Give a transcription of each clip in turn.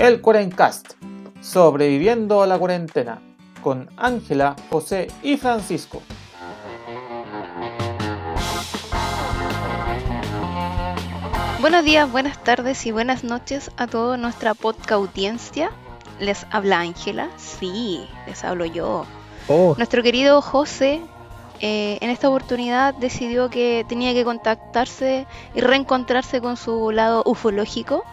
el Cuarencast, sobreviviendo a la cuarentena, con Ángela, José y Francisco. Buenos días, buenas tardes y buenas noches a toda nuestra podcast audiencia. Les habla Ángela, sí, les hablo yo. Oh, Nuestro querido José eh, en esta oportunidad decidió que tenía que contactarse y reencontrarse con su lado ufológico,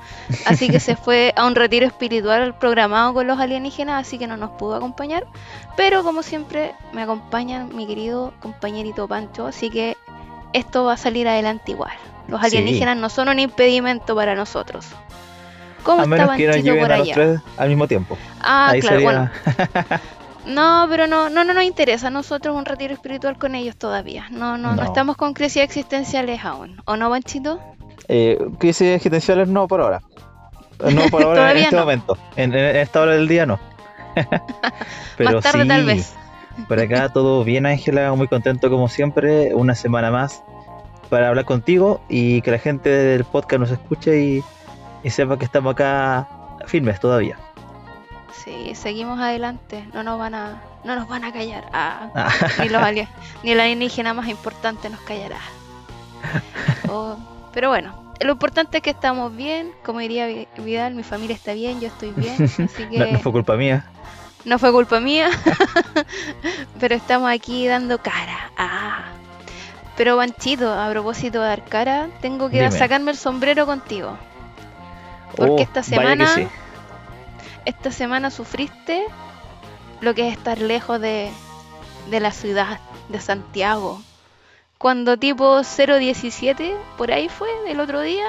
así que se fue a un retiro espiritual programado con los alienígenas, así que no nos pudo acompañar, pero como siempre me acompaña mi querido compañerito Pancho, así que esto va a salir adelante igual. Los Sí. alienígenas no son un impedimento para nosotros. ¿Cómo a menos que nos Panchito lleven por a los allá? tres al mismo tiempo. Ah, Ahí claro, sería... bueno. No, pero no, no, no nos interesa. Nosotros un retiro espiritual con ellos todavía. No, no, no, No. estamos con crisis existenciales aún. ¿O no, Banchito? eh, crisis existenciales no por ahora. No por ahora en este no. momento. En, en esta hora del día no. Pero Más tarde sí, tal vez. Por acá todo bien, Ángela. Muy contento como siempre. Una semana más para hablar contigo y que la gente del podcast nos escuche y, y sepa que estamos acá firmes todavía. Sí, seguimos adelante. No nos van a, no nos van a callar. Ah, Ah, ni los alien- ni el alienígena más importante nos callará. Oh, pero bueno, lo importante es que estamos bien. Como diría Vi- Vidal, mi familia está bien, yo estoy bien. Así que no, no fue culpa mía. No fue culpa mía, pero estamos aquí dando cara. Ah. Pero Banchito, a propósito de dar cara, tengo que Dime. sacarme el sombrero contigo. Porque Oh, esta vaya que semana, sí. Esta semana sufriste lo que es estar lejos de, de la ciudad de Santiago. Cuando tipo 017, por ahí fue, el otro día,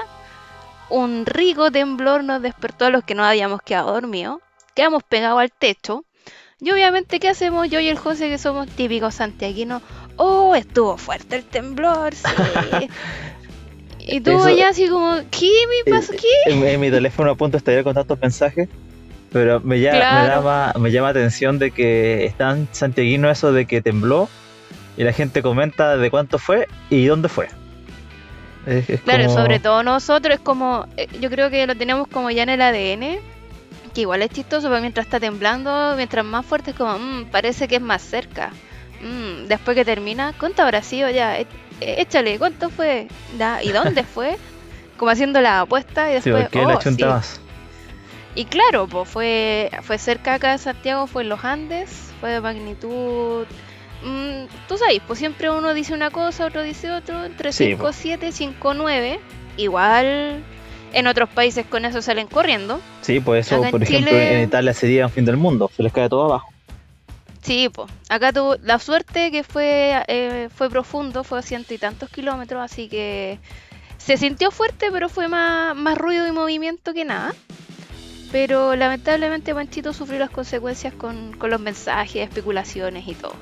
un rico temblor nos despertó a los que no habíamos quedado dormidos. Quedamos pegados al techo. Y obviamente, ¿qué hacemos? Yo y el José, que somos típicos santiaguinos. Oh, estuvo fuerte el temblor, sí. y tú ya así como, ¿qué me pasó? ¿Qué? en, en mi teléfono a punto de estallar con tantos mensajes, pero me, ya, me, Claro. llama, me llama atención de que es tan santiaguino eso de que tembló y la gente comenta de cuánto fue y dónde fue. Es- es Claro, como- sobre todo nosotros es como, eh, yo creo que lo tenemos como ya en el ADN, que igual es chistoso, pero mientras está temblando, mientras más fuerte es como, "Mm, parece que es más cerca. Mm, después que termina, ¿cuánto habrá sido ya? E- e- échale, ¿cuánto fue? ¿Y dónde fue? Como haciendo la apuesta y Sí, después, la oh, chunta sí. más. Y claro, pues fue, fue cerca acá de Santiago, fue en los Andes, fue de magnitud... mm, tú sabes, pues siempre uno dice una cosa, otro dice otro, entre Sí, 5, po. 7, 5, 9. Igual en otros países con eso salen corriendo. Sí, pues eso, Acá en por ejemplo, Chile- en Italia sería un fin del mundo, se les cae todo abajo. Sí, pues acá tuvo la suerte que fue, eh, fue profundo, fue a ciento y tantos kilómetros, así que se sintió fuerte, pero fue más, más ruido y movimiento que nada. Pero lamentablemente Panchito sufrió las consecuencias con, con los mensajes, especulaciones y todo.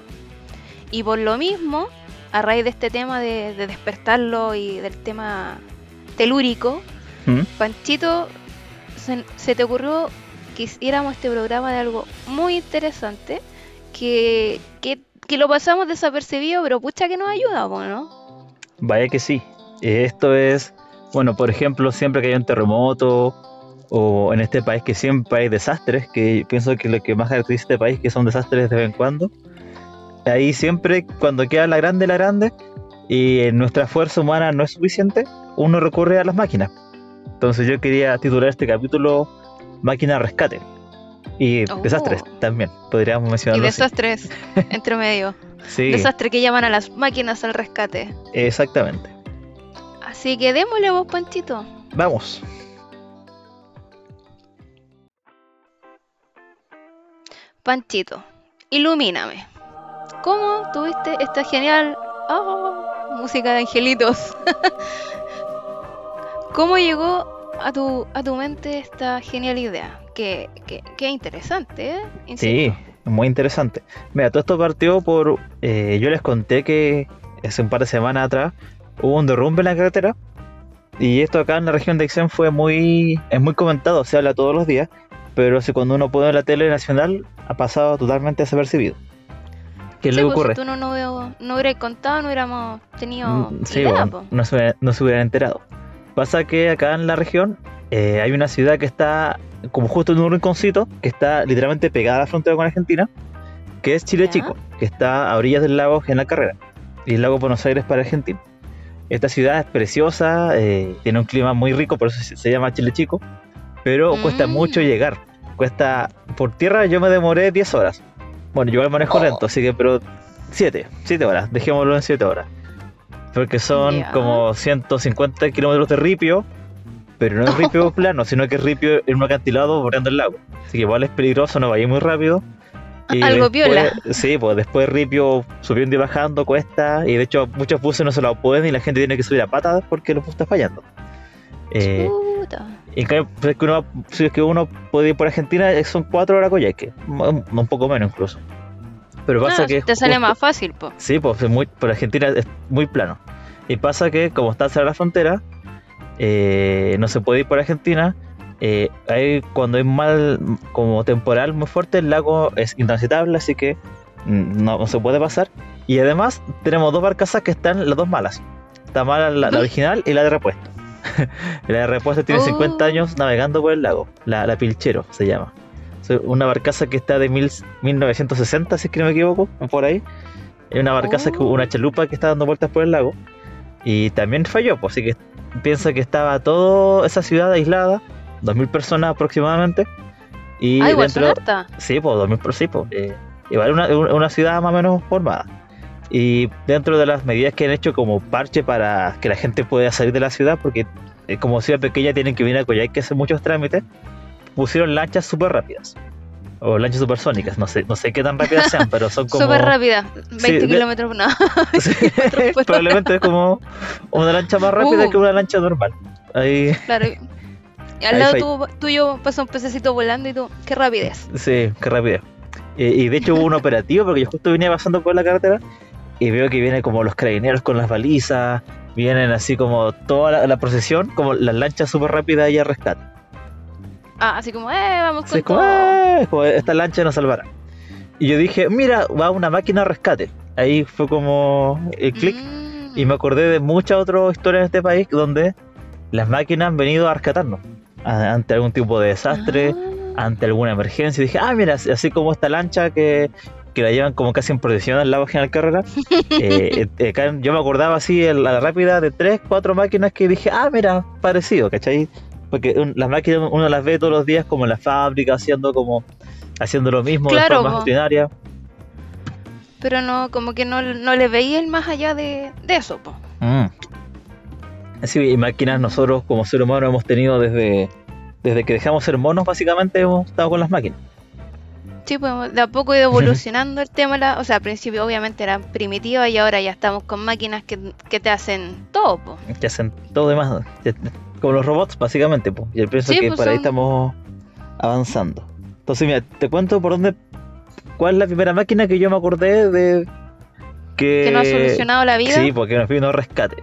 Y por lo mismo, a raíz de este tema de, de despertarlo y del tema telúrico, ¿Mm? Panchito, se, se te ocurrió que hiciéramos este programa de algo muy interesante que, que, que lo pasamos desapercibido, pero pucha que nos ayuda, ¿no? Vaya que sí. Esto es, bueno, por ejemplo, siempre que hay un terremoto o en este país que siempre hay desastres, que pienso que lo que más caracteriza este país que son desastres de vez en cuando. Ahí siempre cuando queda la grande la grande y nuestra fuerza humana no es suficiente, uno recurre a las máquinas. Entonces yo quería titular este capítulo Máquina Rescate. Y Oh. desastres también, podríamos Y mencionarlo. así. desastres entre medio. Sí, Desastre que llaman a las máquinas al rescate. exactamente. Así que démosle vos, Panchito. Vamos. Panchito, ilumíname. ¿Cómo tuviste esta genial ah, música de angelitos? ¿Cómo llegó a tu, a tu mente esta genial idea? Qué, qué, qué interesante, ¿eh? Sí, muy interesante. Mira, todo esto partió por. eh, yo les conté que hace un par de semanas atrás hubo un derrumbe en la carretera. Y esto acá en la región de Aysén fue muy. Es muy comentado, se habla todos los días. Pero si cuando uno pone la tele nacional, ha pasado totalmente desapercibido. ¿Qué Sí, que pues, ocurre? Si tú no, no, veo- no hubieras contado, no hubiéramos tenido Mm, Sí, idea, bueno, no se, hubiera- no se hubieran enterado. Pasa que acá en la región eh, hay una ciudad que está como justo en un rinconcito, que está literalmente pegada a la frontera con Argentina, que es Chile Ya. Chico, que está a orillas del lago General Carrera, y el lago Buenos Aires para Argentina. Esta ciudad es preciosa, eh, tiene un clima muy rico, por eso se, se llama Chile Chico, pero cuesta Mm. mucho llegar. Cuesta, por tierra yo me demoré 10 horas. Bueno, yo igual manejo Oh. lento, así que, pero 7, 7 horas, dejémoslo en 7 horas. Porque son Ya. como 150 kilómetros de ripio, pero no es ripio plano, sino que es ripio en un acantilado bordeando el lago. Así que igual es peligroso, no vaya muy rápido. Algo después- piola. Sí, pues después ripio subiendo y bajando cuesta, y de hecho muchos buses no se lo pueden y la gente tiene que subir a patas porque los buses están fallando. Eh, Puta. Y en cambio, si es que uno, si es que uno puede ir por Argentina, eh, son 4 horas Coyhaique, un un poco menos incluso. Pero pasa Ah, que te sale justo- más fácil, po. Sí, pues es muy, por Argentina es muy plano. Y pasa que como está cerrada la frontera, eh, no se puede ir por Argentina. eh, hay, cuando hay mal, como temporal muy fuerte, el lago es intransitable, así que mm, no, no se puede pasar. Y además tenemos dos barcazas que están las dos malas. Está mala la, la original y la de repuesto. la de repuesto tiene Oh. 50 años navegando por el lago. La, la Pilchero se llama. Es una barcaza que está de mil, 1960, si es que no me equivoco, por ahí. Es una barcaza, que Oh. una chalupa que está dando vueltas por el lago. Y también falló, pues, así que piensa que estaba toda esa ciudad aislada, 2.000 personas aproximadamente. Y ah, igual son dentro. Sí, pues 2000 por sí, pues. eh, igual una, una una ciudad más o menos formada. Y dentro de las medidas que han hecho como parche para que la gente pueda salir de la ciudad, porque eh, como ciudad pequeña tienen que venir a Coyhaique que hacer muchos trámites, pusieron lanchas súper rápidas. O lanchas supersónicas, no sé, no sé qué tan rápidas sean, pero son como... Súper rápida. 20 de- kilómetros, no. Sí, probablemente es como una lancha más rápida Uh. que una lancha normal. Ahí, Claro. Y al Ahí lado tuyo pasa un pececito volando y tú, qué rapidez. Sí, qué rápido. Y, y de hecho hubo un operativo porque yo justo venía pasando por la carretera y veo que vienen como los carabineros con las balizas, vienen así como toda la, la procesión, como las lanchas súper rápidas y a rescate. Ah, así como, eh, vamos con Así es como, todo. Como, esta lancha nos salvará. Y yo dije, mira, va una máquina a rescate. Ahí fue como el clic Mm. y me acordé de muchas otras historias en este país donde las máquinas han venido a rescatarnos ante algún tipo de desastre. Ah. ante alguna emergencia. Y dije, ah, mira, así como esta lancha que, que la llevan como casi en procesión al lago General Carrera. eh, eh, acá yo me acordaba así en la rápida de tres, cuatro máquinas que dije, ah, mira, parecido, ¿cachai? Porque un- las máquinas uno las ve todos los días como en la fábrica, haciendo como haciendo lo mismo Claro, de forma po. rutinaria. Pero no, como que no, no le veía el más allá de, de eso, po. Mm. Sí, y máquinas nosotros como ser humano hemos tenido desde, desde que dejamos ser monos, básicamente hemos estado con las máquinas. Sí, pues de a poco ha ido evolucionando el tema. La, o sea, al principio obviamente eran primitivas y ahora ya estamos con máquinas que, que te hacen todo, po. que hacen todo demás, como los robots básicamente, pues. y yo pienso Sí, que pues, por ahí estamos avanzando. Entonces, mira, te cuento por dónde, cuál es la primera máquina que yo me acordé de que... Que no ha solucionado la vida. Sí, porque nos vino rescate.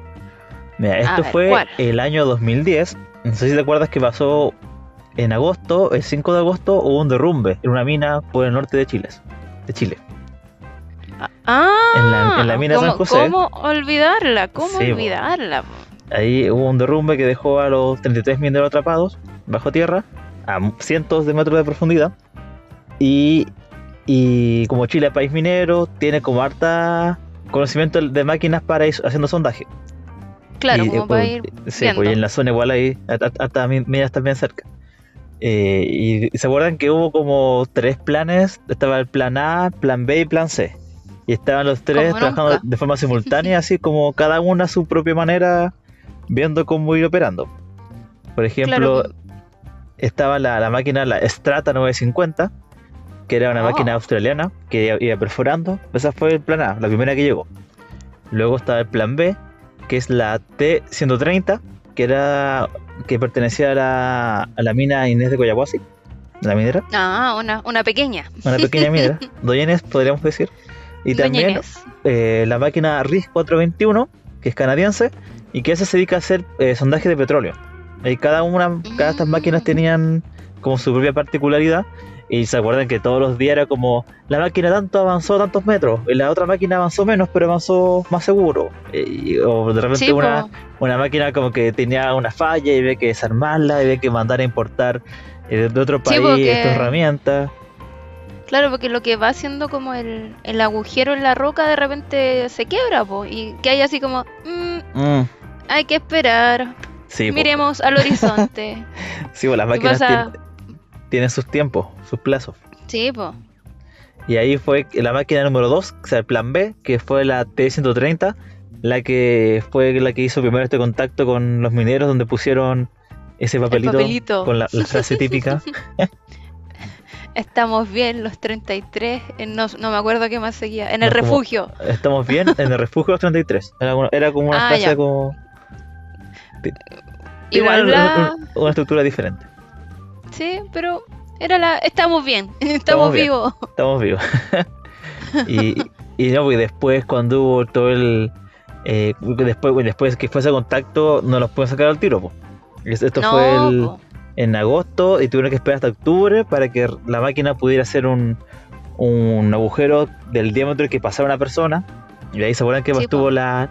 Mira, esto ver, fue ¿cuál? el año 2010, no sé si te acuerdas que pasó en agosto, el 5 de agosto, hubo un derrumbe en una mina por el norte de Chile. De Chile. Ah, En la- en la mina de San ¿cómo, José. ¿Cómo olvidarla? ¿Cómo Sí, olvidarla? Ahí hubo un derrumbe que dejó a los 33 mineros atrapados bajo tierra, a cientos de metros de profundidad. Y, y como Chile es país minero, tiene como harta conocimiento de máquinas para ir haciendo sondaje. Claro, Y, como eh, para ir Sí, viendo. pues en la zona igual hay hasta minas también cerca. Eh, y, se acuerdan que hubo como tres planes, estaba el plan A, plan B y plan C. Y estaban los tres Como trabajando nunca. de forma simultánea, así como cada una a su propia manera, viendo cómo ir operando. Por ejemplo, Claro. estaba la, la máquina, la Strata 950, que era una Oh. máquina australiana que iba, iba perforando. Esa fue el plan A, la primera que llegó. Luego estaba el plan B, que es la T130, que era que pertenecía a la, a la mina Inés de Coyahuasi, la minera, Ah, una, una pequeña. una pequeña minera, Doña Inés, podríamos decir. Y Doña también eh, la máquina RIS 421, que es canadiense, y que esa se dedica a hacer eh, sondaje de petróleo. Y cada una, cada de estas Mm. máquinas tenían como su propia particularidad. Y se acuerdan que todos los días era como la máquina tanto avanzó tantos metros, y la otra máquina avanzó menos, pero avanzó más seguro. Y- o de repente Sí, una, po. una máquina como que tenía una falla y había que desarmarla, y había que mandar a importar eh, de otro Sí, país porque- esta herramienta. Claro, porque lo que va haciendo como el, el agujero en la roca de repente se quiebra, po, y que hay así como, mm, Mm, hay que esperar, sí, po. miremos al horizonte. Sí, pues las ¿Qué máquinas pasa? tien- tienen sus tiempos, sus plazos. Sí, po. Y ahí fue la máquina número 2, o sea, el plan B, que fue la T-130, la que fue la que hizo primero este contacto con los mineros, donde pusieron ese papelito, papelito. con la, la frase típica. Estamos bien, los 33, en no, no me acuerdo qué más seguía, en el No, como- refugio. Estamos bien en el refugio los 33. Era, una- era como una Ah, frase ya. como... Igual una estructura diferente. Sí, pero era la... Estamos bien, estamos, Estamos bien. vivos. Estamos vivos. y, y no, porque después cuando hubo todo el... eh, después, después que fue ese contacto, no los pueden sacar al tiro. po. Es- Esto no, fue el, en agosto y tuvieron que esperar hasta octubre para que la máquina pudiera hacer un, un agujero del diámetro que pasara una persona. Y ahí se acuerdan que Sí, estuvo po. la,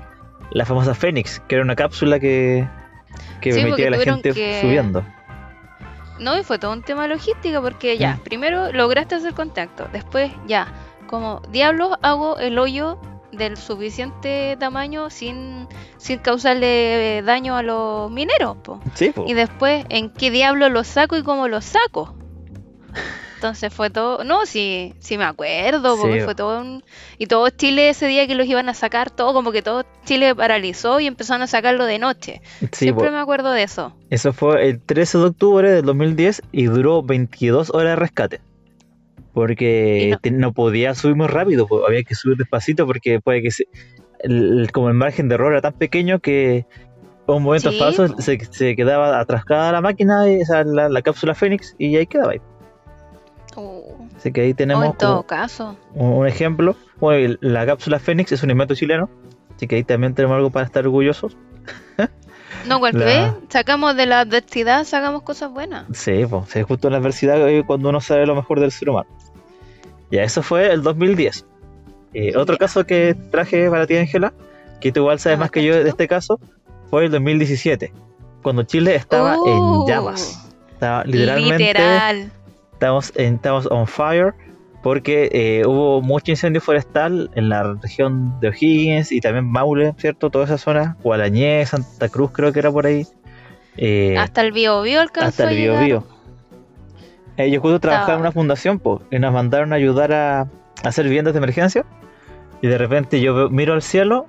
la famosa Fénix, que era una cápsula que, que Sí, permitía a la gente que- subiendo. No, y fue todo un tema logístico porque ya, primero lograste hacer contacto, después ya, como diablos hago el hoyo del suficiente tamaño sin, sin causarle eh, daño a los mineros, po. Sí, po. Y después, ¿en qué diablo lo saco y cómo lo saco? Entonces fue todo, no, sí, sí me acuerdo, porque Sí. fue todo un... Y todo Chile ese día que los iban a sacar, todo como que todo Chile paralizó y empezaron a sacarlo de noche. Sí, Siempre me acuerdo de eso. Eso fue el 13 de octubre del 2010 y duró 22 horas de rescate. Porque no- te- no, podía subir muy rápido, había que subir despacito porque puede que se- el- como el margen de error era tan pequeño que un momento Sí, falso se, se quedaba atrascada la máquina, y, o sea, la, la cápsula Fénix, y ahí quedaba. ahí. Uh, Así que ahí tenemos en todo caso. un, ejemplo. Bueno, la cápsula Fénix es un invento chileno, así que ahí también tenemos algo para estar orgullosos. No, cual La- sacamos de la adversidad, sacamos cosas buenas. Sí, pues, sí, justo en la adversidad eh, cuando uno sabe lo mejor del ser humano. Ya, eso fue el 2010. Eh, otro Ya. caso que traje para ti, Ángela, que tú igual sabes Ah, más que yo de este caso, fue el 2017, cuando Chile estaba Uh, en llamas. Estaba literalmente, Literal. Estábamos, en, estábamos on fire, porque eh, hubo mucho incendio forestal en la región de O'Higgins y también Maule, ¿cierto? Toda esa zona, Gualañé, Santa Cruz creo que era por ahí. Eh, Hasta el bio bio alcanzó hasta el a Bio llegar. Bio. Eh, yo justo trabajaba en una fundación po, y nos mandaron a ayudar a, a hacer viviendas de emergencia. Y de repente yo veo- miro al cielo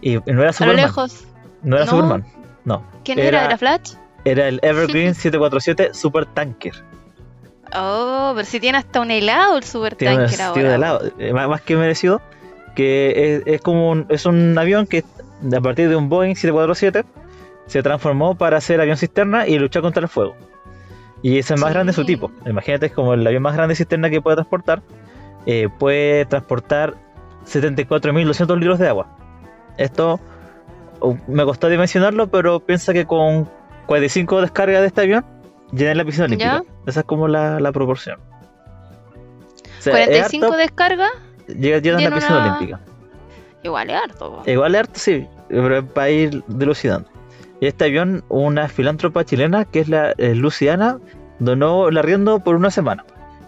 y no era A lo Superman. lejos. No era No. Superman. No. ¿Quién era? Era- ¿Era Flash? Era el Evergreen 747 Super Tanker. Oh, pero si tiene hasta un helado el super Tiene tanker ahora. de helado, eh, más, más que merecido. Que es, es como un, es un avión que a partir de un Boeing 747 se transformó para ser avión cisterna y luchar contra el fuego. Y es el más Sí. grande de su tipo. Imagínate, es como el avión más grande cisterna que puede transportar. Eh, puede transportar 74.200 litros de agua. Esto uh, me costó dimensionarlo, pero piensa que con 45 descargas de este avión llené la piscina olímpica. Esa es como la, la proporción. O sea, es 45 harto, descargas, llega- llenan la una- olímpica. igual es harto. po. Igual es harto, sí, pero es para ir dilucidando. Y este avión, una filántropa chilena, que es la eh, Luciana, donó el arriendo por una semana.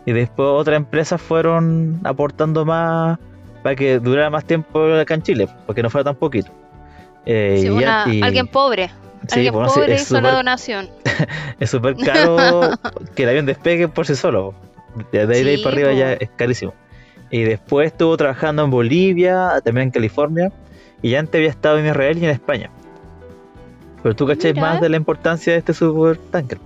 Y después otras empresas fueron aportando más para que durara más tiempo acá en Chile, porque no fuera tan poquito. Eh, Sí, y una- y- alguien pobre. Sí, bueno, sí, pobre es hizo la súper- donación. es súper caro que el avión despegue por sí solo. De ahí, de ahí Sí, para arriba ya es carísimo. Y después estuvo trabajando en Bolivia, también en California, y ya antes había estado en Israel y en España. Pero tú cacháis más de la importancia de este super tanker.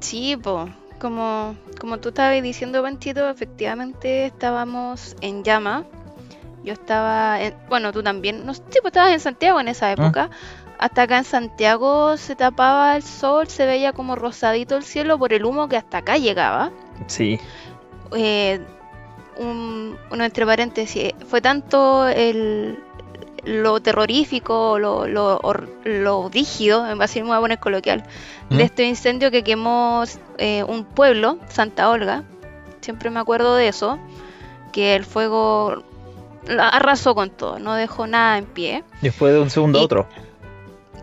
Sí, po. Como, como tú estabas diciendo, Panchito, efectivamente estábamos en llama. Yo estaba, en, bueno, tú también, no sé, sí, pues estabas en Santiago en Ah. esa época. Hasta acá en Santiago se tapaba el sol, se veía como rosadito el cielo por el humo que hasta acá llegaba. Sí. Eh, un, uno entre paréntesis, fue tanto el, lo terrorífico, lo, lo, lo rígido, me voy a poner coloquial, ¿Mm? de este incendio que quemó eh, un pueblo, Santa Olga. Siempre me acuerdo de eso, que el fuego arrasó con todo, no dejó nada en pie. Después de un segundo a otro.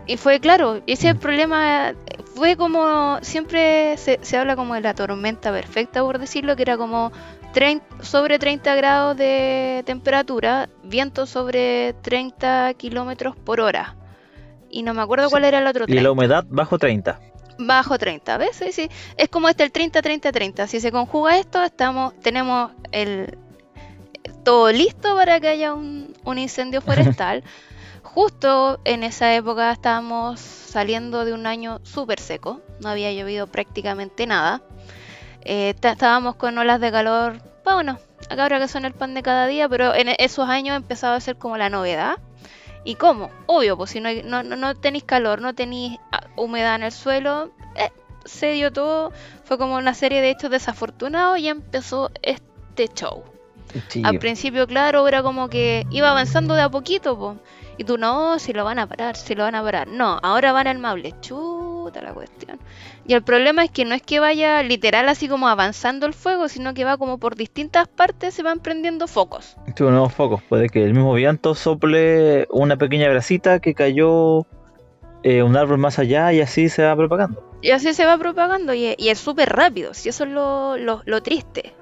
Y fue claro, ese es el problema, fue como, siempre se, se habla como de la tormenta perfecta, por decirlo, que era como 30 sobre 30 grados de temperatura, viento sobre 30 kilómetros por hora. Y no me acuerdo Sí. cuál era el otro Y la 30. humedad bajo 30. Bajo 30, ¿ves? Sí, sí. Es como este el 30-30-30. Si se conjuga esto, estamos, tenemos el todo listo para que haya un, un incendio forestal. Justo en esa época estábamos saliendo de un año súper seco, no había llovido prácticamente nada. Eh, estábamos con olas de calor, bueno, acá ahora que son el pan de cada día, pero en e- esos años empezaba a ser como la novedad. ¿Y cómo? Obvio, pues si no, hay- no, no, tenéis calor, no tenéis ah, humedad en el suelo, eh, se dio todo, fue como una serie de hechos desafortunados y empezó este show. Sí. Al principio, claro, era como que iba avanzando de a poquito, po. Y tú, no, si lo van a parar, si lo van a parar. No, ahora van al Maule. Chuta la cuestión. Y el problema es que no es que vaya literal así como avanzando el fuego, sino que va como por distintas partes se van prendiendo focos. Tuvo nuevos focos. Puede que el mismo viento sople una pequeña brasita que cayó eh, un árbol más allá y así se va propagando. Y así se va propagando y, y es súper rápido, si eso es lo, lo- lo triste.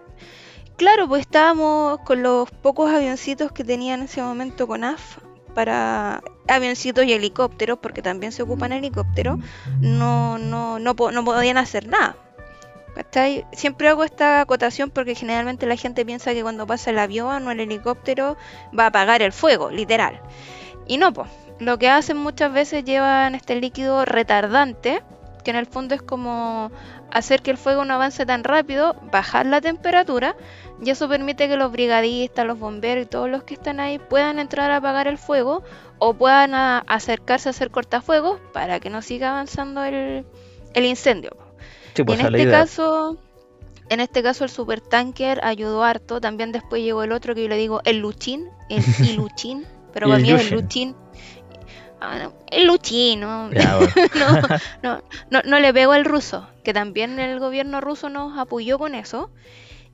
Claro, pues estábamos con los pocos avioncitos que tenía en ese momento con AF para avioncitos y helicópteros, porque también se ocupan helicópteros, no, no, no, no podían hacer nada. ¿Cachai? Siempre hago esta acotación porque generalmente la gente piensa que cuando pasa el avión o el helicóptero va a apagar el fuego, literal. Y no, pues. Lo que hacen muchas veces llevan este líquido retardante, que en el fondo es como hacer que el fuego no avance tan rápido, bajar la temperatura, y eso permite que los brigadistas, los bomberos y todos los que están ahí puedan entrar a apagar el fuego o puedan a- acercarse a hacer cortafuegos para que no siga avanzando el, el incendio. Sí, Y pues en este caso, en este caso el supertanker ayudó harto. También después llegó el otro que yo le digo el Luchín, el Iluchín, pero para mí es el. Luchín. Ah, no, el Luchín, ¿no? No, no, no, no le pego al ruso, que también el gobierno ruso nos apoyó con eso.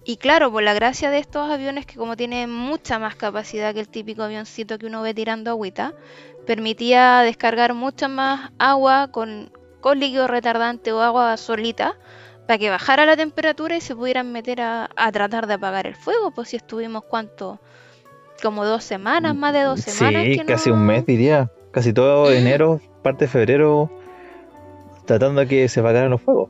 Y claro, por la gracia de estos aviones que como tienen mucha más capacidad que el típico avioncito que uno ve tirando agüita, permitía descargar mucha más agua con, con líquido retardante o agua solita para que bajara la temperatura y se pudieran meter a, a tratar de apagar el fuego. Pues si estuvimos cuánto, como dos semanas, más de dos semanas. Sí, que casi no- un mes diría. Casi todo Mm. enero, parte de febrero, tratando de que se apagaran los fuegos.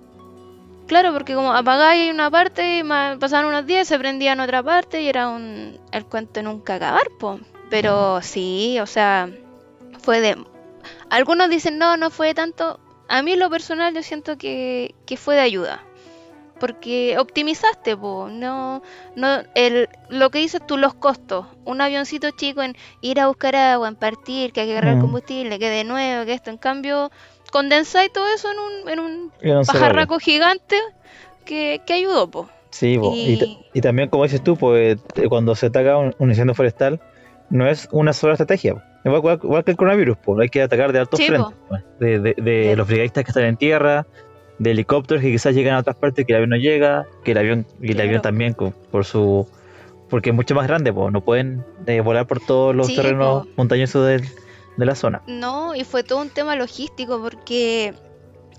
Claro, porque como apagáis una parte y pasaban unos días, se prendía en otra parte y era un el cuento nunca acabar, po. Pero sí, o sea, fue de... Algunos dicen, no, no fue de tanto. A mí en lo personal yo siento que, que fue de ayuda. Porque optimizaste, po. No, no, el, lo que dices tú, los costos. Un avioncito chico en ir a buscar agua, en partir, que hay que agarrar Mm. combustible, que de nuevo, que esto. En cambio, condensáis todo eso en un, en un pajarraco gigante que, que ayudó, po. Sí, po. y... Y- ta- y también como dices tú, pues cuando se ataca un, un incendio forestal, no es una sola estrategia. Igual, igual- igual que el coronavirus, pues hay que atacar de altos Sí, frentes. De, de- de De- los brigadistas que están en tierra, de helicópteros que quizás llegan a otras partes que el avión no llega, que el avión y el Claro. avión también con- por su porque es mucho más grande, no pueden eh, volar por todos los Sí, terrenos po. montañosos de la zona. No, y fue todo un tema logístico porque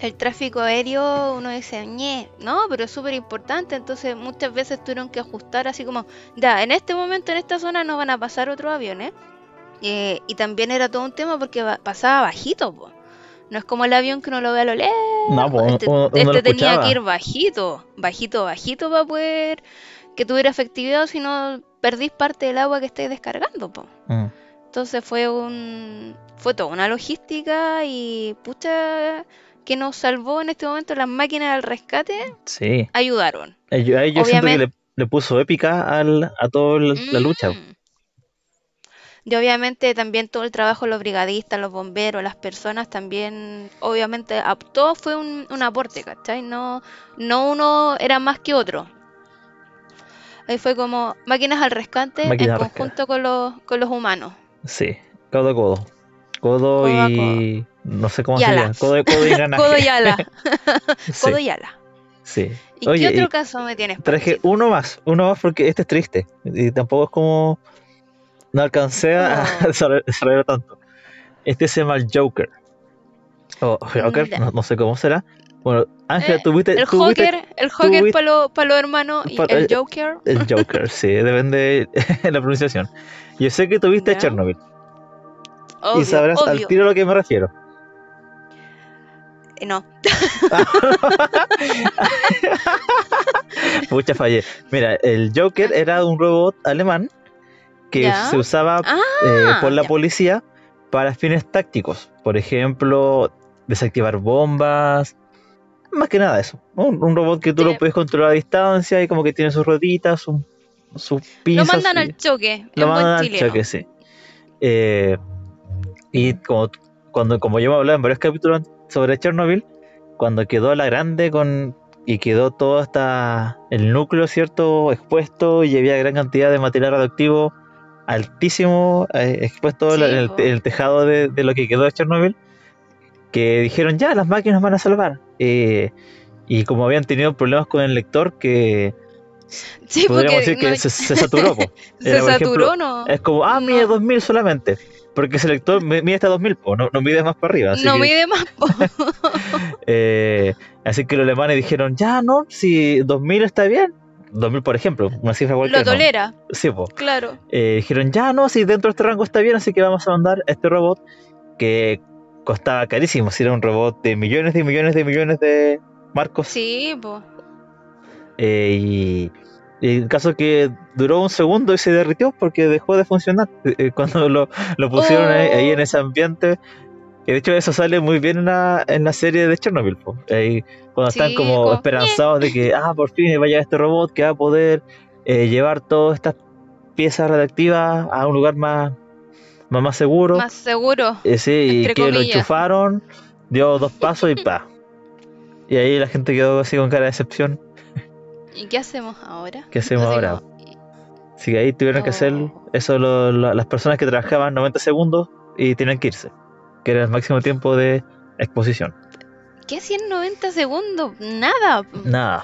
el tráfico aéreo, uno dice, ñe, no, pero es súper importante, entonces muchas veces tuvieron que ajustar así como, ya, en este momento en esta zona no van a pasar otros aviones. Eh, y también era todo un tema porque ba- pasaba bajito, po. No es como el avión que uno lo ve a lo lejos. No, pues este uno, uno este lo tenía que ir bajito, bajito, bajito para poder que tuviera efectividad, si no perdís parte del agua que estáis descargando, po. Mm. Entonces fue un fue toda una logística y pucha que nos salvó en este momento las máquinas del rescate Sí, ayudaron. Eh, yo, ahí yo siento que le, le puso épica al, a toda la, la lucha. Y obviamente también todo el trabajo de los brigadistas, los bomberos, las personas también, obviamente, a- todo fue un, un aporte, ¿cachai? No, no uno era más que otro. Ahí fue como máquinas al rescate Máquinas en al rescate. conjunto con los, con los humanos. Sí. Codo a codo. Codo, y. No sé cómo se llama. Codo, codo y engranaje. Codo y ala. Codo y ala. sí. ¿Y Oye, qué otro y caso me tienes? Traje uno más. Uno más porque este es triste. Y tampoco es como. No alcancé a Oh. desarrollar tanto. Este se llama el Joker. O Joker, Ya. no, no sé cómo será. Bueno, Ángela, Eh, tuviste. El Joker, el Joker para los hermanos y Pa- el Joker. El Joker, sí, depende de la pronunciación. Yo sé que tuviste Ya. Chernobyl. Obvio, y sabrás al obvio. tiro a lo que me refiero. Eh, No, Mucha fallé. Mira, el Joker era un robot alemán que Ya. se usaba Ah, eh, por la ya. policía para fines tácticos. Por ejemplo, desactivar bombas. Más que nada eso. ¿no? Un, un robot que tú Sí. lo puedes controlar a distancia y como que tiene sus rueditas, sus, lo pinzas. mandan y- al choque. lo mandan al choque, sí. Eh, y como, cuando, como yo me hablaba en varios capítulos sobre Chernobyl, cuando quedó la grande con y quedó todo hasta el núcleo, ¿cierto? Expuesto y había gran cantidad de material radioactivo altísimo eh, expuesto en Sí, el, po. en el tejado de, de lo que quedó de Chernobyl, que dijeron ya, las máquinas van a salvar. Eh, y como habían tenido problemas con el lector, que Sí, podríamos decir que no- se, se saturó. po. se era, saturó, ejemplo, ¿no? Es como, ah, mide No. 2000 solamente. Porque ese lector mi- mide hasta 2000, po, no, no mide más para arriba. Así, no que, mide más. po. eh, así que los alemanes dijeron, ya no, si 2000 está bien. 2000, por ejemplo, una cifra cualquiera. Lo ¿no? tolera, Sí, po. claro. Eh, dijeron, ya no, si dentro de este rango está bien, así que vamos a mandar a este robot que costaba carísimo. Si era un robot de millones y millones de millones de marcos. Sí, pues. Eh, y, y el caso que duró un segundo y se derritió porque dejó de funcionar eh, cuando lo, lo pusieron ahí, ahí en Oh. ese ambiente. Que de hecho eso sale muy bien en la, en la serie de Chernobyl. po. Ahí, cuando están como como, esperanzados de que, ah, por fin vaya este robot que va a poder eh, llevar todas estas piezas radiactivas a un lugar más, más, más seguro. Más seguro. Eh, sí, y que lo enchufaron, dio dos pasos y pa. Y ahí la gente quedó así con cara de decepción. ¿Y qué hacemos ahora? ¿Qué hacemos ahora? como, Así que ahí tuvieron que hacer Oh. eso lo- lo- las personas que trabajaban 90 segundos y tenían que irse, que era el máximo tiempo de exposición. ¿Qué hacía en 90 segundos? Nada. Nada.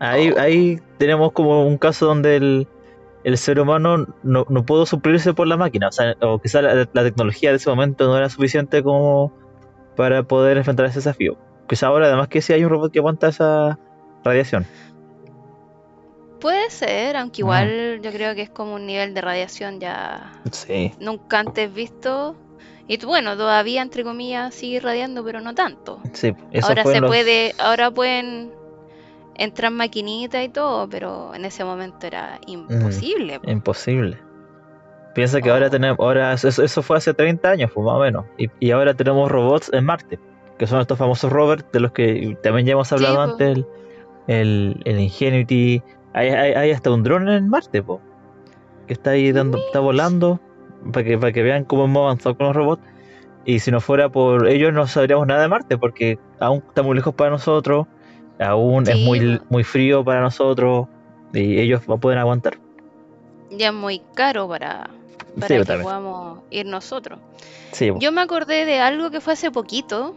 Ahí, Oh. ahí tenemos como un caso donde el, el ser humano no, no pudo suplirse por la máquina, o, sea, o quizá la, la tecnología de ese momento no era suficiente como para poder enfrentar ese desafío. Quizá ahora además que sí hay un robot que aguanta esa radiación. Puede ser, aunque igual yo creo que es como un nivel de radiación ya Sí. nunca antes visto. Y bueno, todavía entre comillas sigue irradiando, pero no tanto. Sí, eso ahora se los- puede, ahora pueden entrar maquinitas y todo, pero en ese momento era imposible. po. Imposible. Piensa que ahora tenemos, ahora eso, eso fue hace 30 años, pues más o menos. Y, y ahora tenemos robots en Marte, que son estos famosos rovers de los que también ya hemos hablado antes, el, el, el Ingenuity. Hay, hay, hay hasta un drone en Marte, po, que está ahí dando, está volando, para que, para que vean cómo hemos avanzado con los robots. Y si no fuera por ellos no sabríamos nada de Marte, porque aún está muy lejos para nosotros, aún es muy, muy frío para nosotros, y ellos pueden aguantar. Ya es muy caro para, para Sí, que también. podamos ir nosotros. Sí. Yo me acordé de algo que fue hace poquito.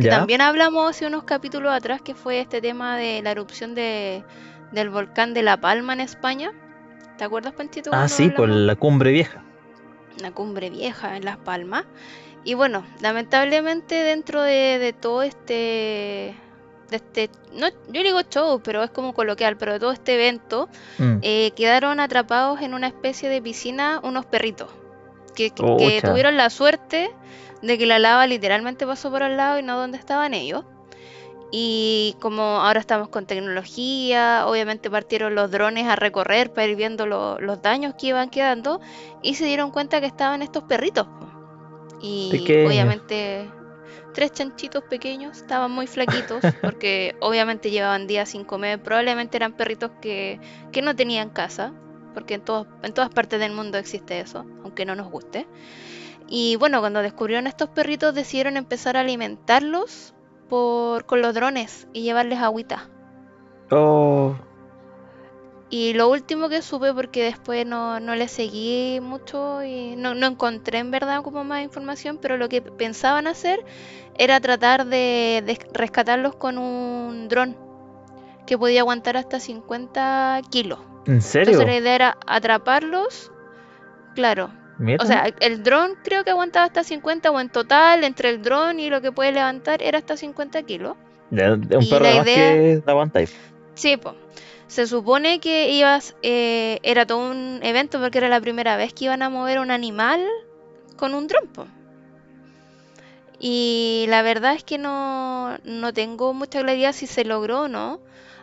que. También hablamos hace unos capítulos atrás que fue este tema de la erupción de, del volcán de La Palma en España. ¿Te acuerdas, Panchito? Ah, sí, por hablamos? la cumbre vieja. Una cumbre vieja en Las Palmas. Y bueno, lamentablemente dentro de, de todo este, de este, no, yo digo show, pero es como coloquial, pero de todo este evento, Mm. eh, quedaron atrapados en una especie de piscina unos perritos que, que- tuvieron la suerte de que la lava literalmente pasó por al lado y no donde estaban ellos. Y como ahora estamos con tecnología, obviamente partieron los drones a recorrer para ir viendo lo- los daños que iban quedando y se dieron cuenta que estaban estos perritos. Y obviamente tres chanchitos pequeños, estaban muy flaquitos porque obviamente llevaban días sin comer, probablemente eran perritos que, que no tenían casa, porque en, todos- en todas partes del mundo existe eso, aunque no nos guste. Y bueno, cuando descubrieron estos perritos decidieron empezar a alimentarlos por, con los drones y llevarles agüita. Oh, Y lo último que supe, porque después no, no le seguí mucho y no, no encontré en verdad como más información, pero lo que pensaban hacer era tratar de, de rescatarlos con un dron que podía aguantar hasta 50 kilos. ¿En serio? Entonces la idea era atraparlos, claro. Mira. O sea, el dron creo que aguantaba hasta 50 o en total, entre el dron y lo que puede levantar, era hasta 50 kilos. De un y perro la más idea- que aguantáis. Sí, pues. Se supone que ibas, eh, era todo un evento porque era la primera vez que iban a mover un animal con un dron, po. Y la verdad es que no, no tengo mucha claridad si se logró o no.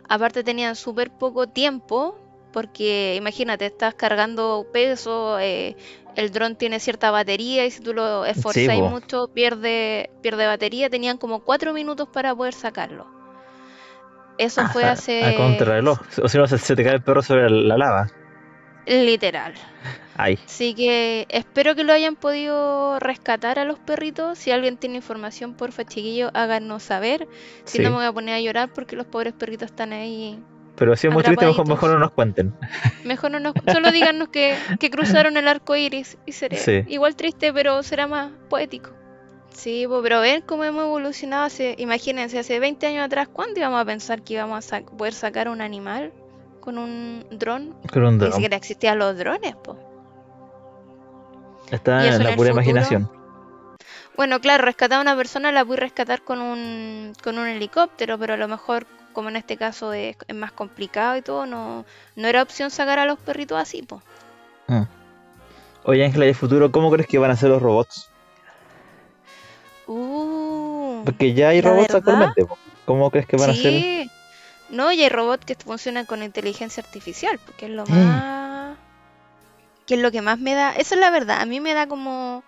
Aparte tenían súper poco tiempo, porque imagínate, estás cargando peso, eh, el dron tiene cierta batería y si tú lo esforzáis mucho pierde, pierde batería. Tenían como cuatro minutos para poder sacarlo. Eso fue a- hace... A contrarreloj. O si no, se, se te cae el perro sobre la lava. Literal. Ay. Así que espero que lo hayan podido rescatar a los perritos. Si alguien tiene información, porfa, chiquillo, háganos saber. Si Sí. no me voy a poner a llorar porque los pobres perritos están ahí. Pero si es muy triste, mejor, no nos cuenten. Mejor no nos... Solo díganos que, que cruzaron el arco iris y será Sí. igual triste, pero será más poético. Sí, pero ven cómo hemos evolucionado. Hace, imagínense, hace 20 años atrás, ¿cuándo íbamos a pensar que íbamos a sa- poder sacar un animal con un dron? Con un Ni dron. siquiera existían los drones, po. Está en la pura futuro. imaginación. Bueno, claro, rescatar a una persona la puedes rescatar con un, con un helicóptero, pero a lo mejor, como en este caso es, es más complicado y todo, no, no era opción sacar a los perritos así, pues. Oye, Ángela, ¿y el futuro cómo crees que van a ser los robots? Uh, Porque ya hay ¿La robots verdad? actualmente. po. ¿Cómo crees que van a ser? No, y hay robots que funcionan con inteligencia artificial, porque es lo Mm. más... Que es lo que más me da... Eso es la verdad, a mí me da como...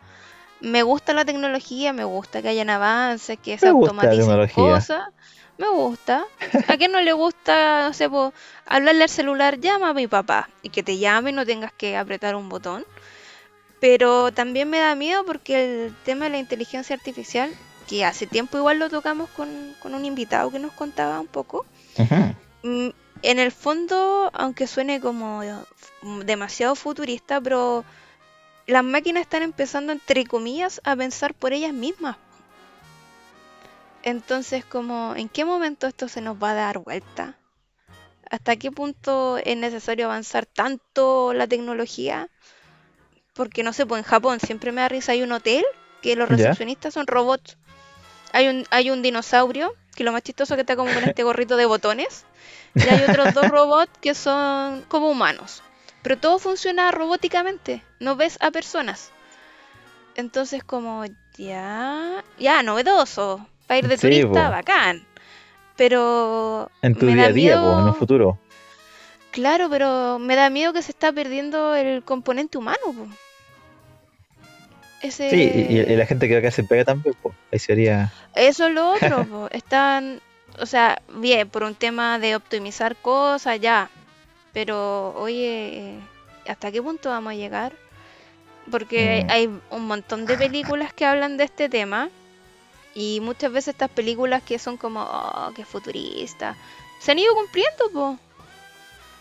Me gusta la tecnología, me gusta que hayan avances, que se automaticen cosas. Me gusta. ¿A quién no le gusta, no sé, po, hablarle al celular, llama a mi papá y que te llame y no tengas que apretar un botón? Pero también me da miedo porque el tema de la inteligencia artificial, que hace tiempo igual lo tocamos con, con un invitado que nos contaba un poco, mm, en el fondo, aunque suene como demasiado futurista, pero las máquinas están empezando, entre comillas, a pensar por ellas mismas. Entonces, como, ¿en qué momento esto se nos va a dar vuelta? ¿Hasta qué punto es necesario avanzar tanto la tecnología? Porque no sé, pues en Japón siempre me da risa, hay un hotel que los Ya. recepcionistas son robots. Hay un, hay un dinosaurio, que lo más chistoso que está como con este gorrito de botones. Y hay otros dos robots que son como humanos. Pero todo funciona robóticamente, no ves a personas. Entonces como, ya, ya, novedoso. Para ir de Sí, turista, po. bacán. Pero En tu me día a día, po, en miedo- un futuro. Claro, pero me da miedo que se está perdiendo el componente humano. po. Ese... Sí, y, y la gente que acá se pega también, pues. Ahí sería. Eso es lo otro, po. están, o sea, bien, por un tema de optimizar cosas, ya, pero oye, ¿hasta qué punto vamos a llegar? Porque Mm. hay un montón de películas que hablan de este tema y muchas veces estas películas que son como, oh, qué futurista, se han ido cumpliendo, po.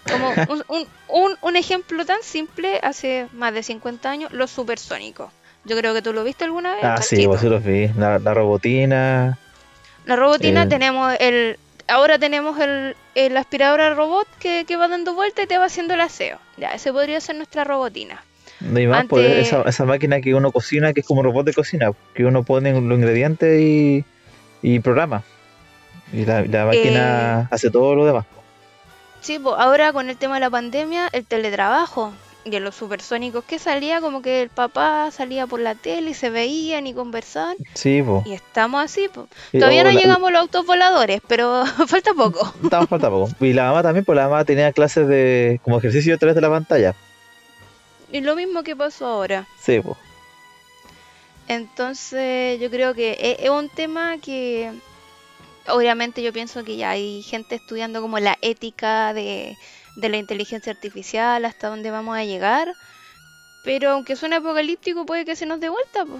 Como un, un, un, un ejemplo tan simple, hace más de 50 años, los supersónicos. Yo creo que tú lo viste alguna vez. Ah, sí, vos los vi. La, la robotina. La robotina El- tenemos el. Ahora tenemos el, el aspirador robot que, que va dando vuelta y te va haciendo el aseo. Ya, ese podría ser nuestra robotina. No hay más, pues, Antes- esa, esa máquina que uno cocina, que es como un robot de cocina, que uno pone los ingredientes y, y programa. Y la, la máquina hace todo lo demás. Sí, pues ahora con el tema de la pandemia, el teletrabajo y en los supersónicos que salía, como que el papá salía por la tele y se veían y conversaban. Sí, pues. Y estamos así, pues. Todavía no llegamos a los autos voladores, pero falta poco. Estamos falta poco. Y la mamá también, pues la mamá tenía clases de como ejercicio a través de la pantalla. Y lo mismo que pasó ahora. Sí, pues. Entonces yo creo que e- es, un tema que obviamente yo pienso que ya hay gente estudiando como la ética de, de la inteligencia artificial, hasta dónde vamos a llegar, pero aunque suene apocalíptico puede que se nos dé vuelta. po.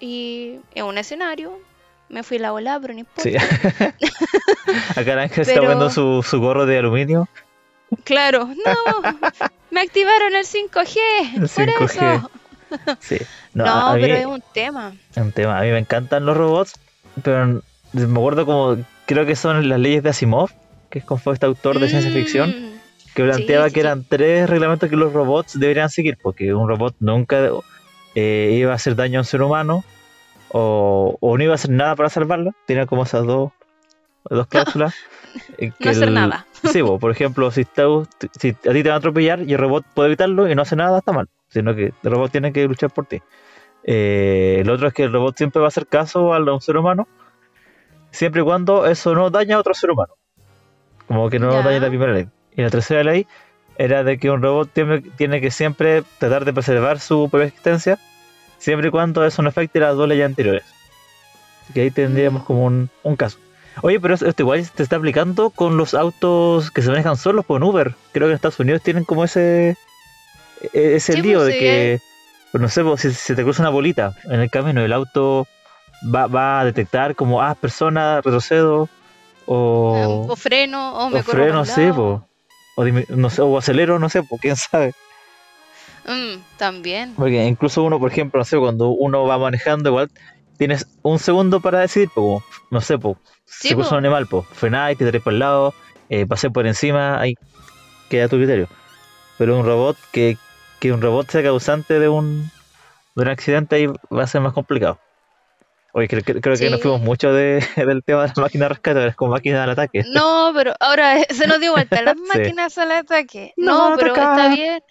Y es un escenario, me fui la ola, pero no importa. Sí. Acá el ángel está poniendo su, su gorro de aluminio Claro, no, me activaron el 5G, El por 5G. eso. Sí. No, No, a mí, pero es un tema. un tema. A mí me encantan los robots, pero me acuerdo como, creo que son las leyes de Asimov, que es como fue este autor de ciencia ficción, Mm, que planteaba sí, que eran tres reglamentos que los robots deberían seguir, porque un robot nunca eh, iba a hacer daño a un ser humano, o, o no iba a hacer nada para salvarlo. Tiene como esas dos, dos cláusulas. eh, que No hacer el- nada. Sí, po, por ejemplo, si, está, si a ti te van a atropellar y el robot puede evitarlo y no hace nada, está mal. Sino que el robot tiene que luchar por ti. Eh, el otro es que el robot siempre va a hacer caso a un ser humano, siempre y cuando eso no daña a otro ser humano. Como que no daña la primera ley. Y la tercera ley era de que un robot tiene, tiene que siempre tratar de preservar su propia existencia, siempre y cuando eso no afecte las dos leyes anteriores. Así que ahí tendríamos como un, un caso. Oye, pero esto igual te está aplicando con los autos que se manejan solos por Uber. Creo que en Estados Unidos tienen como ese e- ese Sí, lío pues, de que, pues, no sé, pues, si se te cruza una bolita en el camino, el auto va, va a detectar como, ah, persona, retrocedo, o, O freno, o me o corro freno, lado. po. o, no sé, o acelero, no sé, pues quién sabe. Mm, también. Porque incluso uno, por ejemplo, no sé, cuando uno va manejando, igual tienes un segundo para decidir, como, no sé, pues, Sí, se po. un animal, pues, frenáis, te tiráis por el lado, eh, pasé por encima, ahí queda tu criterio. Pero un robot, que, que un robot sea causante de un, de un accidente, ahí va a ser más complicado. Oye, creo, creo- creo que nos fuimos mucho de, del tema de las máquinas rescatadoras como máquinas al ataque. No, pero ahora se nos dio vuelta las Sí. máquinas al ataque. No, pero está bien.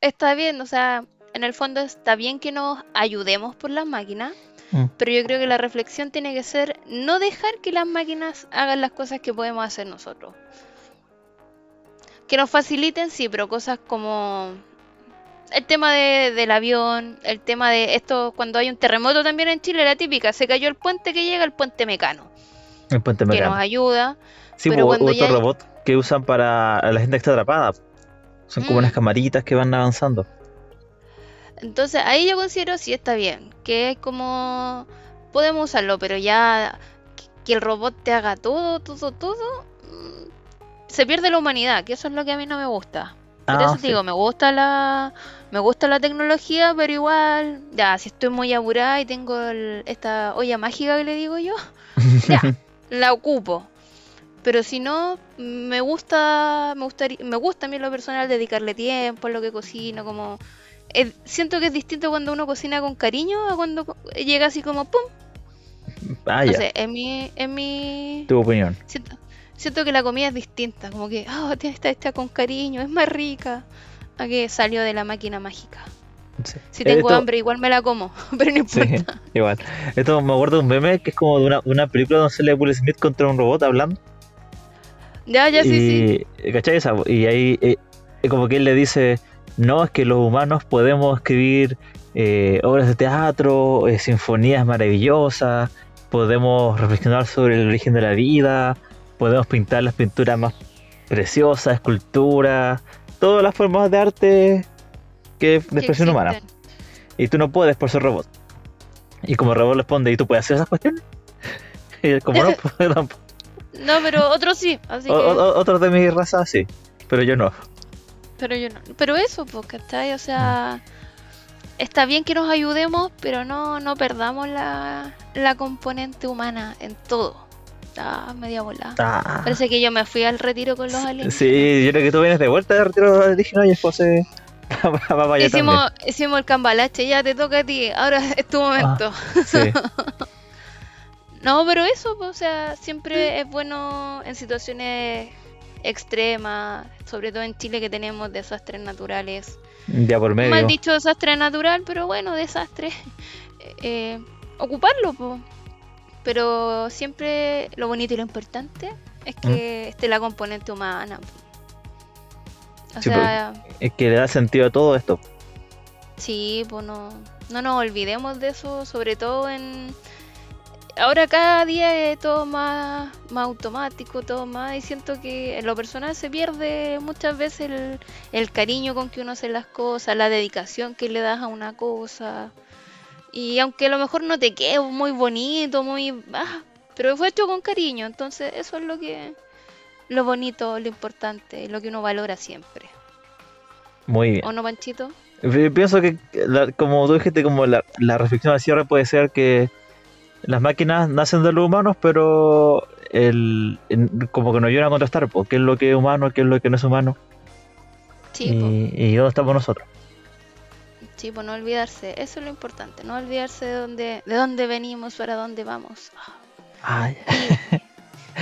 Está bien, o sea, en el fondo está bien que nos ayudemos por las máquinas, Mm. pero yo creo que la reflexión tiene que ser no dejar que las máquinas hagan las cosas que podemos hacer nosotros. Que nos faciliten, sí, pero cosas como el tema de- del avión, el tema de esto, cuando hay un terremoto también en Chile, la típica, se cayó el puente que llega, el puente mecano, El puente que mecano. nos ayuda. Sí, pero pues, cuando otros ya- robots que usan para la gente que está atrapada. Son como Mm. unas camaritas que van avanzando. Entonces ahí yo considero sí está bien, que es como podemos usarlo, pero ya que- que el robot te haga todo, todo, todo, mm, se pierde la humanidad, que eso es lo que a mí no me gusta. Por Ah, eso te digo, me gusta la me gusta la tecnología, pero igual, ya, si estoy muy apurada y tengo el- esta olla mágica que le digo yo, ya, la ocupo. Pero si no, me gusta, me gustaría, me gusta a mí en lo personal dedicarle tiempo a lo que cocino, como es- siento que es distinto cuando uno cocina con cariño a cuando llega así como pum. Ah, No ya. sé, en mi, en mi Tu opinión. siento, siento que la comida es distinta, como que ah tiene esta hecha con cariño, es más rica a que salió de la máquina mágica. Sí. Si tengo Esto- hambre igual me la como, pero no Sí, importa. igual. Esto me acuerdo de un meme que es como de una, una película donde sale Will Smith contra un robot hablando. Ya, ya, sí, sí. ¿Cachai esa? Y ahí eh, como que él le dice, no, es que los humanos podemos escribir eh, obras de teatro, eh, sinfonías maravillosas, podemos reflexionar sobre el origen de la vida, podemos pintar las pinturas más preciosas, esculturas, todas las formas de arte que de expresión humana. Y tú no puedes por ser robot. Y como el robot responde, ¿y tú puedes hacer esas cuestiones? Y él como no, pues, yo tampoco. No, pero otros sí, así O- que... o- otros de mi raza sí, pero yo no. Pero yo no. Pero eso, pues, ¿cachai? O sea, está bien que nos ayudemos, pero no, no perdamos la, la componente humana en todo. Está media volada. Ah, Parece que yo me fui al retiro con los aliens. sí, yo creo que tú vienes de vuelta de retiro alienígena y después se Hicimos, hicimos el cambalache, ya te toca a ti, ahora es tu momento. también. Sí. No, pero eso, pues, o sea, siempre es bueno en situaciones extremas, sobre todo en Chile que tenemos desastres naturales. Ya por medio. Mal dicho desastre natural, pero bueno, desastre. Eh, ocuparlo, po. Pero siempre lo bonito y lo importante es que esté la componente humana. O Sí, sea, Es que le da sentido a todo esto. sí, pues no, no nos olvidemos de eso, sobre todo en... Ahora cada día es todo más, más automático, todo más, y siento que en lo personal se pierde muchas veces el, el cariño con que uno hace las cosas, la dedicación que le das a una cosa. Y aunque a lo mejor no te quede muy bonito, muy... ah, pero fue hecho con cariño, entonces eso es lo que lo bonito, lo importante, lo que uno valora siempre. Muy bien. ¿O no, Panchito? Pi- Pienso que, la- como tú dijiste, como la, la reflexión al cierre puede ser que las máquinas nacen de los humanos, pero el, como que nos ayudan a contrastar, qué es lo que es humano, qué es lo que no es humano, Sí, y, y dónde estamos nosotros. Sí, pues no olvidarse, eso es lo importante, no olvidarse de dónde, de dónde venimos, para dónde vamos. Ay,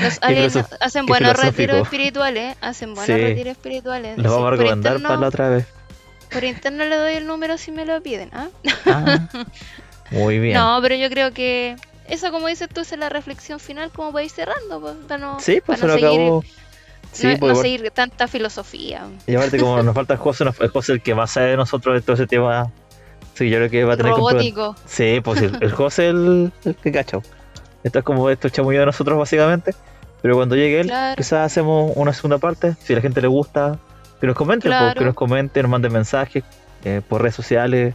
Los aliens hacen buenos retiros espirituales, hacen buenos Sí. retiros espirituales. lo vamos a recomendar interno- para la otra vez. Por interno le doy el número si me lo piden, ¿ah? Ah, muy bien. No, pero yo creo que eso, como dices tú, es la reflexión final, como para ir cerrando, pues, para no, sí, pues se para lo no seguir, acabó. Sí, no, pues no seguir tanta filosofía. y aparte como nos falta José, José el que más sabe de nosotros de todo ese tema. Sí, yo creo que va a tener que Robótico. Sí, pues el, el José el, el que cacha. Esto es como esto chamullo de nosotros básicamente. Pero cuando llegue él, Claro. quizás hacemos una segunda parte. Si a la gente le gusta, que nos comenten, pues, que nos comenten, nos manden mensajes eh, por redes sociales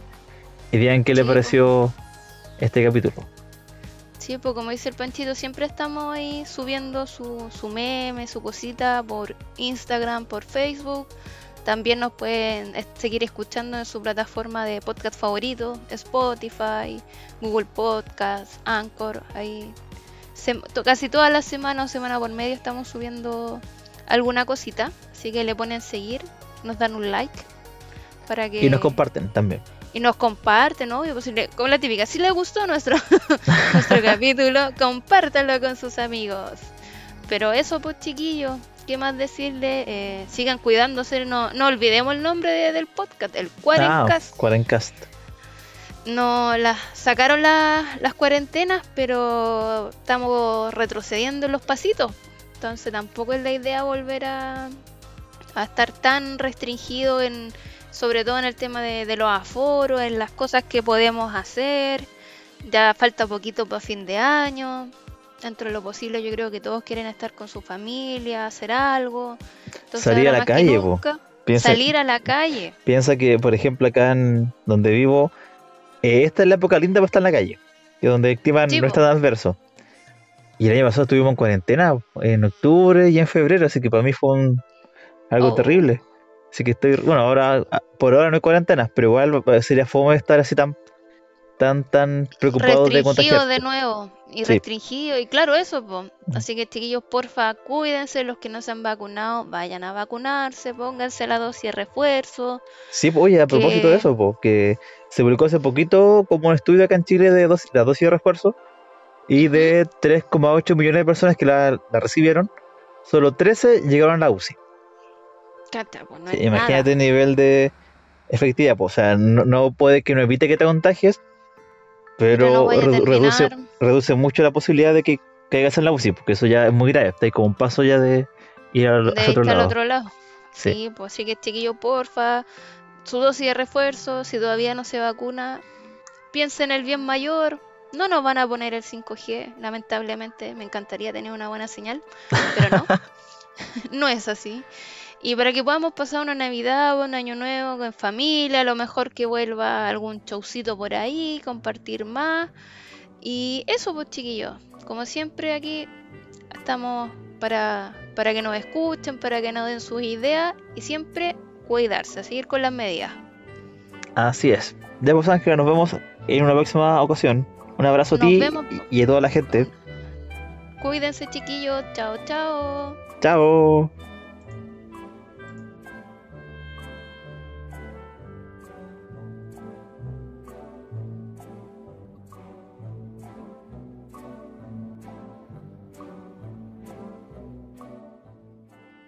y digan qué le Sí, pareció este capítulo. Sí, pues como dice el Panchito, siempre estamos ahí subiendo su, su meme, su cosita por Instagram, por Facebook. También nos pueden es- seguir escuchando en su plataforma de podcast favorito, Spotify, Google Podcast, Anchor. Ahí casi todas las semanas o semana por medio estamos subiendo alguna cosita. Así que le ponen seguir, nos dan un like para que Y nos comparten también. Y nos comparten, obvio, pues, le- como la típica, si les gustó nuestro, nuestro capítulo, compártanlo con sus amigos. Pero eso, pues chiquillos, ¿qué más decirle? Eh, sigan cuidándose, no, no olvidemos el nombre de- del podcast, el Ah, Cuarencast. Cuarencast. No, las sacaron las- las cuarentenas, pero estamos retrocediendo en los pasitos. Entonces tampoco es la idea volver a, a estar tan restringido en, sobre todo en el tema de, de los aforos, en las cosas que podemos hacer. Ya falta poquito para fin de año. Dentro de lo posible yo creo que todos quieren estar con su familia, hacer algo. Entonces, Salir a la calle, nunca, Piensa, salir a la calle. piensa que, por ejemplo, acá en donde vivo, eh, esta es la época linda para estar en la calle. Que donde Sí, no po. es tan adverso. Y el año pasado estuvimos en cuarentena en octubre y en febrero, así que para mí fue un- algo Oh. terrible. Así que estoy, bueno, ahora a- por ahora no hay cuarentenas, pero igual sería fome estar así tan tan tan preocupado de restringido contagiar. de nuevo y Sí. restringido y claro eso po. así que chiquillos porfa cuídense los que no se han vacunado vayan a vacunarse pónganse la dosis de refuerzo Sí, oye, a propósito de eso, pues, que se publicó hace poquito como un estudio acá en Chile de dosis, la dosis de refuerzo y de 3,8 millones de personas que la, la recibieron, solo 13 llegaron a la UCI. Cata, po, no Sí, es imagínate el nivel de efectividad, pues, o sea, no, no puede que no evite que te contagies, pero, no reduce, reduce mucho la posibilidad de que caigas en la UCI, porque eso ya es muy grave, está ahí como un paso ya de ir al, de otro lado. otro lado Sí. sí, pues así que chiquillos porfa su dosis de refuerzo si todavía no se vacuna piensen en el bien mayor no nos van a poner el 5G lamentablemente me encantaría tener una buena señal pero no no es así. Y para que podamos pasar una Navidad o un Año Nuevo en familia, a lo mejor que vuelva algún showcito por ahí, compartir más. Y eso, pues chiquillos, como siempre aquí estamos para, para que nos escuchen, para que nos den sus ideas y siempre cuidarse, seguir con las medidas. Así es. Pues Ángela, nos vemos en una próxima ocasión. Un abrazo a ti vemos. y a toda la gente. Cuídense chiquillos, chao chao. Chao.